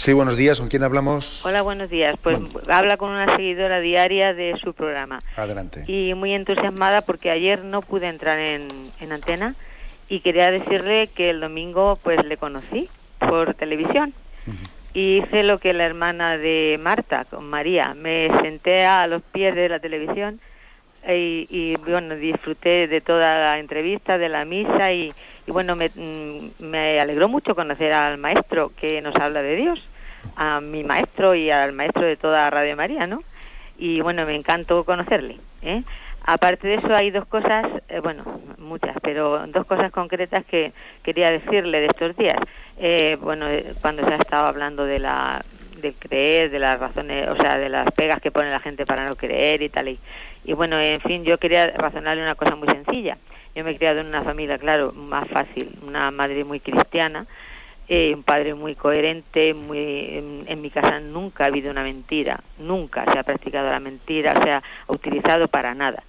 Sí, buenos días. ¿Con quién hablamos?
Hola, buenos días. Pues habla con una seguidora diaria de su programa.
Adelante.
Y muy entusiasmada porque ayer no pude entrar en, antena y quería decirle que el domingo pues le conocí por televisión y hice lo que la hermana de Marta, con María, me senté a los pies de la televisión y, bueno, disfruté de toda la entrevista, de la misa y, bueno, me, mm, me, alegró mucho conocer al maestro que nos habla de Dios, a mi maestro y al maestro de toda Radio María, ¿no? Y bueno, me encantó conocerle. ¿eh? Aparte de eso, hay dos cosas, eh, bueno, muchas, pero dos cosas concretas que quería decirle de estos días. Eh, bueno, eh, cuando se ha estado hablando de la de creer, de las razones, o sea, de las pegas que pone la gente para no creer y tal. Y, y bueno, en fin, yo quería razonarle una cosa muy sencilla. Yo me he criado en una familia, claro, más fácil, una madre muy cristiana, eh, un padre muy coherente, muy en, mi casa nunca ha habido una mentira, nunca se ha practicado la mentira, se ha utilizado para nada.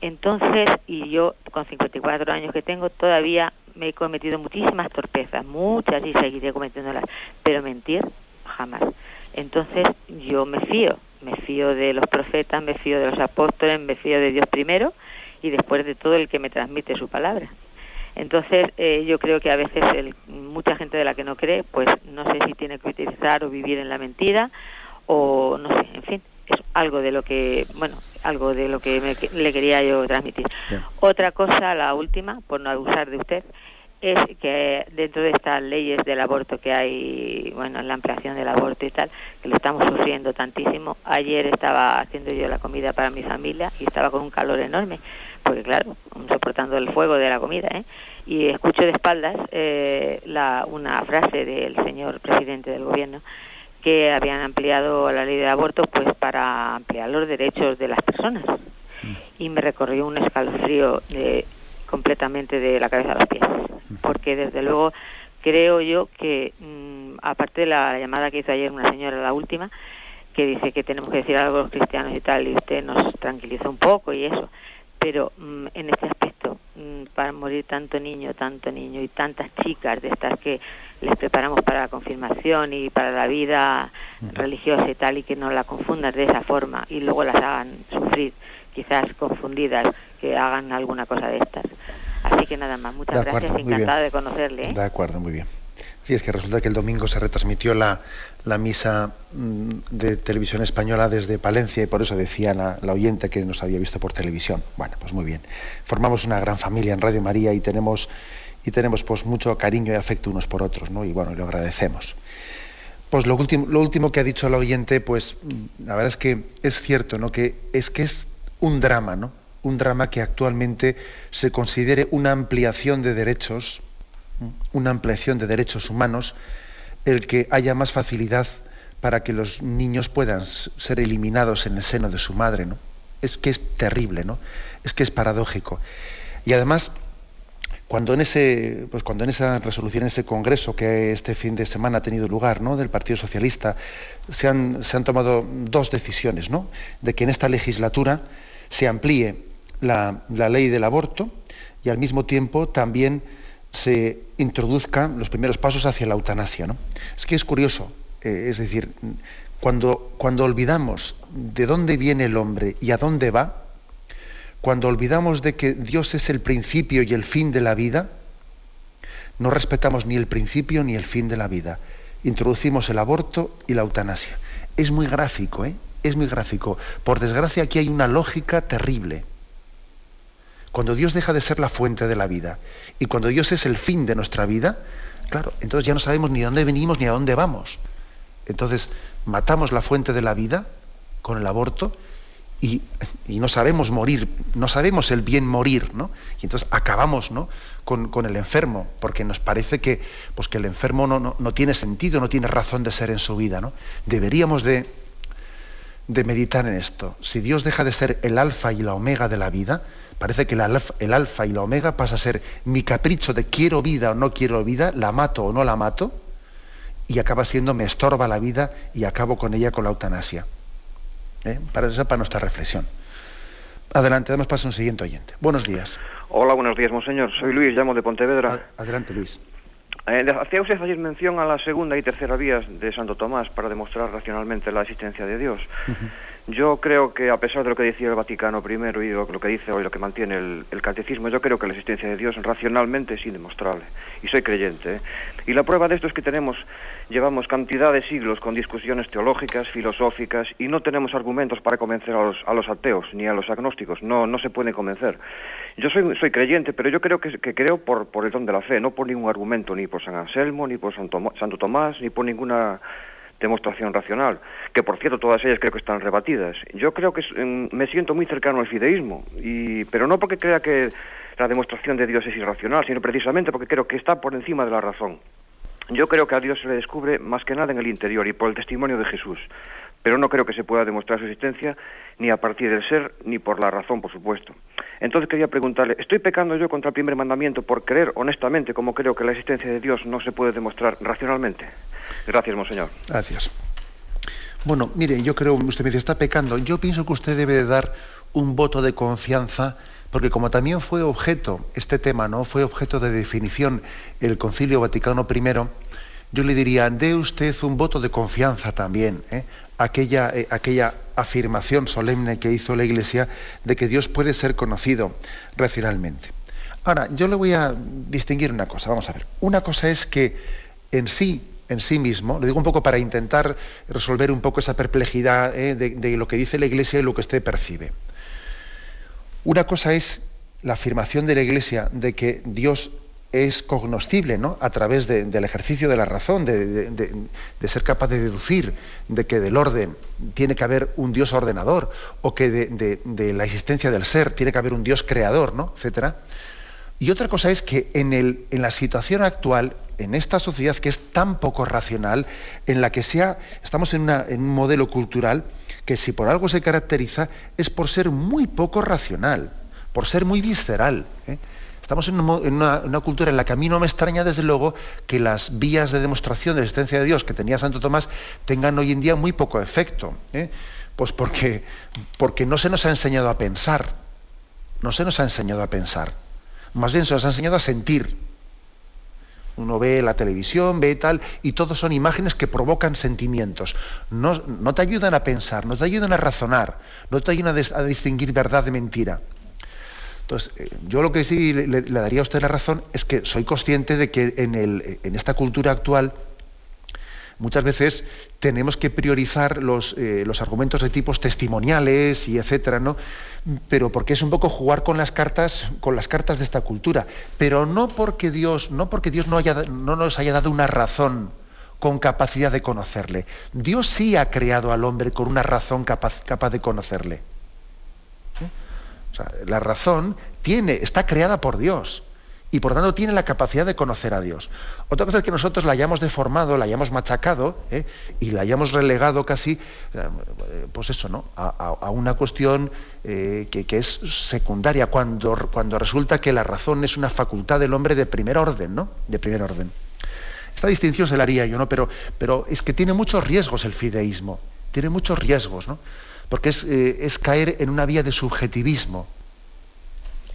Entonces, y yo con 54 años que tengo, todavía me he cometido muchísimas torpezas, muchas y seguiré cometiéndolas, pero mentir jamás. Entonces, yo me fío, me fío de los profetas, me fío de los apóstoles, me fío de Dios primero y después de todo el que me transmite su palabra. Entonces, eh, yo creo que a veces mucha gente de la que no cree, pues no sé si tiene que utilizar o vivir en la mentira o no sé, en fin, es algo de lo que, bueno, algo de lo que le quería yo transmitir. Otra cosa, la última, por no abusar de usted, es que dentro de estas leyes del aborto que hay, bueno, la ampliación del aborto y tal, que lo estamos sufriendo tantísimo. Ayer estaba haciendo yo la comida para mi familia y estaba con un calor enorme, porque claro, soportando el fuego de la comida, ¿eh? Y escucho de espaldas eh, la, una frase del señor presidente del gobierno que habían ampliado la ley del aborto pues para ampliar los derechos de las personas. Mm. Y me recorrió un escalofrío de, completamente de la cabeza a los pies, porque desde luego creo yo que, mm, aparte de la, llamada que hizo ayer una señora, la última, que dice que tenemos que decir algo a los cristianos y tal, y usted nos tranquilizó un poco y eso, pero mm, en este aspecto, mm, para morir tanto niño, tanto niño y tantas chicas de estas que les preparamos para la confirmación y para la vida religiosa y tal, y que no la confundan de esa forma y luego las hagan sufrir, quizás confundidas, que hagan alguna cosa de estas. Así que nada más, muchas gracias, encantada de conocerle. ¿eh?
De acuerdo, muy bien. Sí, es que resulta que el domingo se retransmitió la, la misa mm, de televisión española desde Palencia y por eso decía la, la, oyente que nos había visto por televisión. Bueno, pues muy bien. Formamos una gran familia en Radio María y tenemos, y tenemos pues mucho cariño y afecto unos por otros, ¿no? Y bueno, lo agradecemos. Pues lo último, lo último que ha dicho la oyente, pues mm, la verdad es que es cierto, ¿no? Que es que es un drama, ¿no? un drama que actualmente se considere una ampliación de derechos, una ampliación de derechos humanos, el que haya más facilidad para que los niños puedan ser eliminados en el seno de su madre, ¿no? Es que es terrible, ¿no? Es que es paradójico. Y además, cuando en ese, pues cuando en esa resolución, en ese congreso que este fin de semana ha tenido lugar, ¿no? del Partido Socialista, se han, se han tomado dos decisiones, ¿no? De que en esta legislatura se amplíe la, ley del aborto y al mismo tiempo también se introduzcan los primeros pasos hacia la eutanasia. ¿no? Es que es curioso, eh, es decir, cuando, cuando olvidamos de dónde viene el hombre y a dónde va, cuando olvidamos de que Dios es el principio y el fin de la vida, no respetamos ni el principio ni el fin de la vida. Introducimos el aborto y la eutanasia. Es muy gráfico, ¿eh? Es muy gráfico. Por desgracia aquí hay una lógica terrible. Cuando Dios deja de ser la fuente de la vida y cuando Dios es el fin de nuestra vida, claro, entonces ya no sabemos ni a dónde venimos ni a dónde vamos. Entonces matamos la fuente de la vida con el aborto y, no sabemos morir, no sabemos el bien morir, ¿no? Y entonces acabamos ¿no? con, el enfermo, porque nos parece que, pues que el enfermo no, no, tiene sentido, no tiene razón de ser en su vida. ¿no? Deberíamos de, de meditar en esto. Si Dios deja de ser el alfa y la omega de la vida, parece que el alfa, y la omega pasa a ser mi capricho de quiero vida o no quiero vida, la mato o no la mato, y acaba siendo me estorba la vida y acabo con ella con la eutanasia. ¿Eh? Para eso, para nuestra reflexión. Adelante, damos paso a un siguiente oyente. Buenos días.
Hola, buenos días, monseñor. Soy Luis, llamo de Pontevedra.
Adelante, Luis.
Eh, hacía usted ayer mención a la segunda y tercera vías de Santo Tomás para demostrar racionalmente la existencia de Dios. Yo creo que, a pesar de lo que decía el Vaticano primero y lo, que dice hoy, lo que mantiene el, catecismo, yo creo que la existencia de Dios racionalmente es indemostrable. Y soy creyente. ¿eh? Y la prueba de esto es que tenemos, llevamos cantidad de siglos con discusiones teológicas, filosóficas, y no tenemos argumentos para convencer a los, a los ateos ni a los agnósticos. No, no se puede convencer. Yo soy, soy creyente, pero yo creo que, creo por, por el don de la fe, no por ningún argumento, ni por San Anselmo, ni por Santo Tomás, ni por ninguna demostración racional, que por cierto todas ellas creo que están rebatidas. Yo creo que me siento muy cercano al fideísmo, y, pero no porque crea que la demostración de Dios es irracional, sino precisamente porque creo que está por encima de la razón. Yo creo que a Dios se le descubre más que nada en el interior y por el testimonio de Jesús, pero no creo que se pueda demostrar su existencia ni a partir del ser ni por la razón, por supuesto. Entonces quería preguntarle, ¿estoy pecando yo contra el primer mandamiento por creer honestamente, como creo que la existencia de Dios no se puede demostrar racionalmente? Gracias, monseñor.
Gracias. Bueno, mire, yo creo, usted me dice, está pecando. Yo pienso que usted debe de dar un voto de confianza, porque como también fue objeto, este tema, ¿no? Fue objeto de definición el Concilio Vaticano I, yo le diría, dé usted un voto de confianza también, ¿eh? aquella, eh, aquella afirmación solemne que hizo la Iglesia de que Dios puede ser conocido racionalmente. Ahora, yo le voy a distinguir una cosa, vamos a ver. Una cosa es que en sí, en sí mismo, lo digo un poco para intentar resolver un poco esa perplejidad ¿eh? de, de lo que dice la Iglesia y lo que usted percibe. Una cosa es la afirmación de la Iglesia de que Dios es cognoscible ¿no? a través del ejercicio de la razón, de, ser capaz de deducir de que del orden tiene que haber un Dios ordenador, o que de, la existencia del ser tiene que haber un Dios creador, ¿no? etcétera. Y otra cosa es que en, el, en la situación actual, en esta sociedad que es tan poco racional, en la que sea, estamos en, un modelo cultural que si por algo se caracteriza es por ser muy poco racional, por ser muy visceral. ¿eh? Estamos en, una, cultura en la que a mí no me extraña, desde luego, que las vías de demostración de la existencia de Dios que tenía Santo Tomás tengan hoy en día muy poco efecto. ¿eh? Pues porque, porque no se nos ha enseñado a pensar. No se nos ha enseñado a pensar. Más bien se nos ha enseñado a sentir. Uno ve la televisión, ve tal, y todo son imágenes que provocan sentimientos. No, no te ayudan a pensar, no te ayudan a razonar, no te ayudan a distinguir verdad de mentira. Entonces, eh, yo lo que sí le, daría a usted la razón es que soy consciente de que en, esta cultura actual muchas veces tenemos que priorizar los, eh, los, argumentos de tipos testimoniales y etcétera, ¿no? Pero porque es un poco jugar con las cartas, con las cartas de esta cultura. Pero no porque Dios, no porque Dios no, nos haya dado una razón con capacidad de conocerle. Dios sí ha creado al hombre con una razón capaz de conocerle la razón tiene, está creada por Dios y por tanto tiene la capacidad de conocer a Dios. Otra cosa es que nosotros la hayamos deformado, la hayamos machacado ¿eh? y la hayamos relegado casi, eh, pues eso, ¿no? A, una cuestión eh, que, es secundaria, cuando, cuando resulta que la razón es una facultad del hombre de primer orden, ¿no? De primer orden. Esta distinción se la haría yo, ¿no? Pero, pero es que tiene muchos riesgos el fideísmo, tiene muchos riesgos, ¿no? Porque eh, es, caer en una vía de subjetivismo.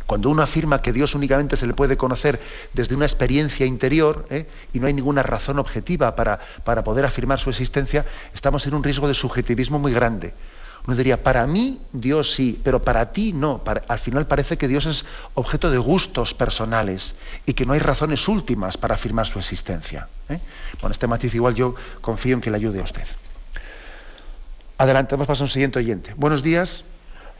Cuando uno afirma que Dios únicamente se le puede conocer desde una experiencia interior ¿eh? y no hay ninguna razón objetiva para, para, poder afirmar su existencia, estamos en un riesgo de subjetivismo muy grande. Uno diría, para mí Dios sí, pero para ti no. al final parece que Dios es objeto de gustos personales y que no hay razones últimas para afirmar su existencia. ¿eh? Con este matiz igual yo confío en que le ayude a usted. Adelante, vamos a pasar a un siguiente oyente. Buenos días.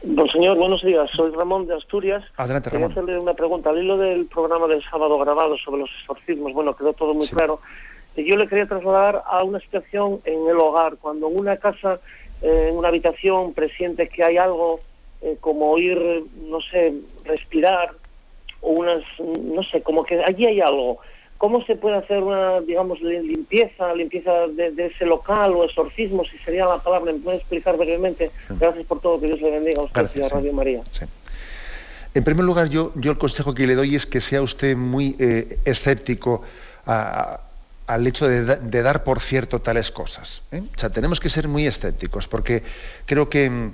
Don señor, buenos días. Soy Ramón de Asturias.
Adelante, Ramón.
Quería hacerle una pregunta. Al hilo del programa del sábado grabado sobre los exorcismos, bueno, quedó todo muy claro. Y yo le quería trasladar a una situación en el hogar, cuando en una casa, eh, en una habitación, presiente que hay algo eh, como oír, no sé, respirar, o unas, no sé, como que allí hay algo. ¿Cómo se puede hacer una, digamos, limpieza, limpieza de, ese local o exorcismo, si sería la palabra? ¿Me puede explicar brevemente? Gracias por todo, que Dios le bendiga a usted y a Radio María.
En primer lugar, yo, yo el consejo que le doy es que sea usted muy eh, escéptico al hecho de, dar por cierto tales cosas. ¿eh? O sea, tenemos que ser muy escépticos, porque creo que,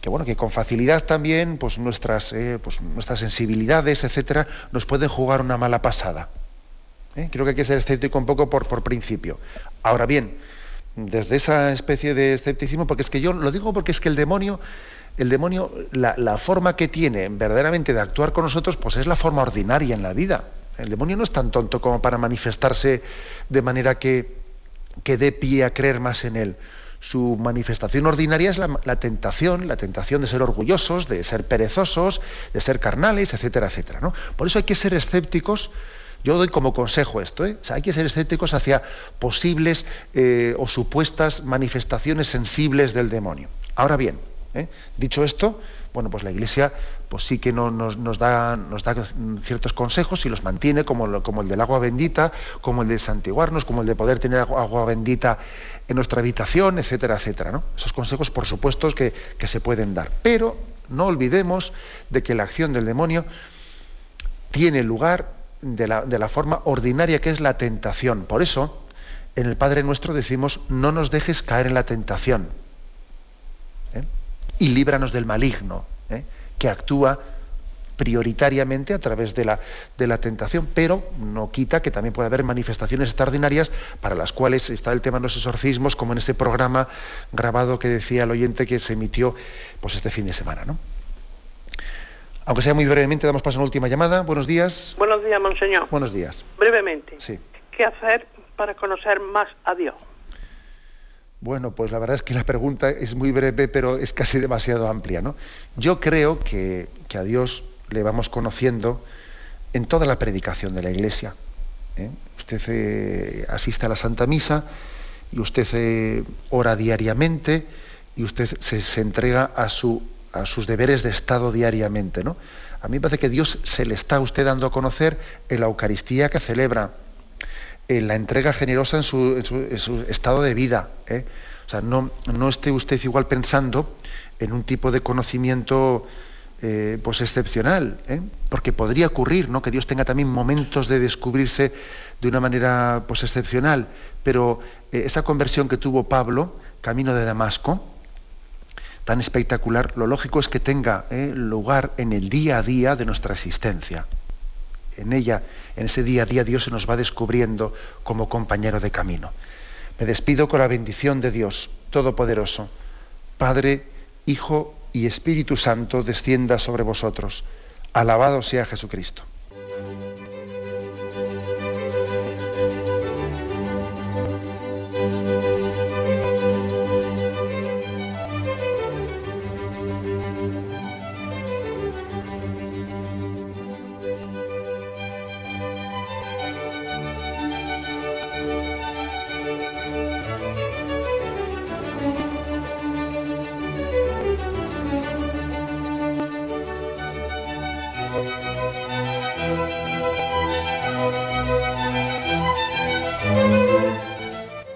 que bueno, que con facilidad también, pues nuestras, eh, pues nuestras sensibilidades, etcétera, nos pueden jugar una mala pasada. ¿Eh? Creo que hay que ser escéptico un poco por, principio. Ahora bien, desde esa especie de escepticismo, porque es que yo lo digo porque es que el demonio, el demonio, la, forma que tiene verdaderamente de actuar con nosotros, pues es la forma ordinaria en la vida. El demonio no es tan tonto como para manifestarse de manera que, que dé pie a creer más en él. Su manifestación ordinaria es la, la, tentación, la tentación de ser orgullosos, de ser perezosos, de ser carnales, etcétera, etcétera. ¿no? Por eso hay que ser escépticos yo doy como consejo esto, ¿eh? hay que ser escépticos hacia posibles eh, o supuestas manifestaciones sensibles del demonio. Ahora bien, ¿eh? dicho esto, bueno, pues la Iglesia pues sí que nos, da, ciertos consejos y los mantiene, como, el del agua bendita, como el de santiguarnos, como el de poder tener agua, bendita en nuestra habitación, etcétera, etcétera. ¿no? Esos consejos, por supuesto, que se pueden dar. Pero No olvidemos de que la acción del demonio tiene lugar de la, forma ordinaria que es la tentación. Por eso, en el Padre Nuestro decimos, no nos dejes caer en la tentación. ¿eh? Y líbranos del maligno, ¿eh? que actúa prioritariamente a través de la, de la tentación, pero no quita que también puede haber manifestaciones extraordinarias para las cuales está el tema de los exorcismos, como en este programa grabado que decía el oyente que se emitió pues, este fin de semana. Aunque sea muy brevemente, damos paso a una última llamada. Buenos días.
Buenos días, monseñor.
Buenos días.
Brevemente.
Sí.
¿Qué hacer para conocer más a Dios?
Bueno, pues la verdad es que la pregunta es muy breve, pero es casi demasiado amplia. ¿no? Yo creo que, que a Dios le vamos conociendo en toda la predicación de la Iglesia. ¿eh? Usted eh, asiste a la Santa Misa y usted eh, ora diariamente y usted se, se entrega a, su, a, sus deberes de Estado diariamente. ¿no? A mí me parece que Dios se le está a usted dando a conocer en la Eucaristía que celebra, en la entrega generosa en su, estado de vida. O sea, no, no esté usted igual pensando en un tipo de conocimiento eh, pues excepcional, ¿eh? porque podría ocurrir ¿no? que Dios tenga también momentos de descubrirse de una manera pues excepcional, pero eh, esa conversión que tuvo Pablo, camino de Damasco, tan espectacular, lo lógico es que tenga lugar en el día a día de nuestra existencia. En ella, en ese día a día, Dios se nos va descubriendo como compañero de camino. Me despido con la bendición de Dios Todopoderoso, Padre, Hijo y Espíritu Santo descienda sobre vosotros. Alabado sea Jesucristo.